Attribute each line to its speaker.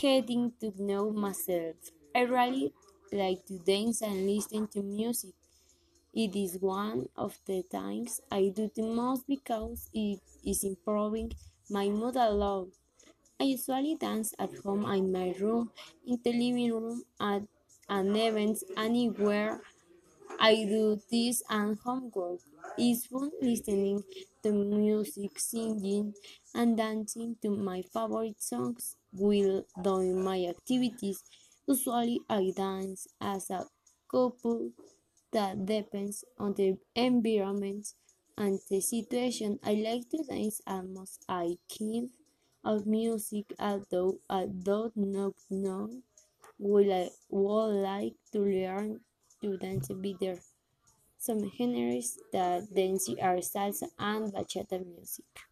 Speaker 1: Getting to know myself. I really like to dance and listen to music. It is one of the things I do the most because it is improving my mood a lot. I usually dance at home in my room, in the living room, at an event, anywhere I do this and homework. It's fun listening to music, singing, and dancing to my favorite songs while doing my activities. Usually, I dance as a couple that depends on the environment and the situation. I like to dance almost I kind of music, although I do not know would I would like to learn to dance better. Some genres that dance are salsa and bachata music.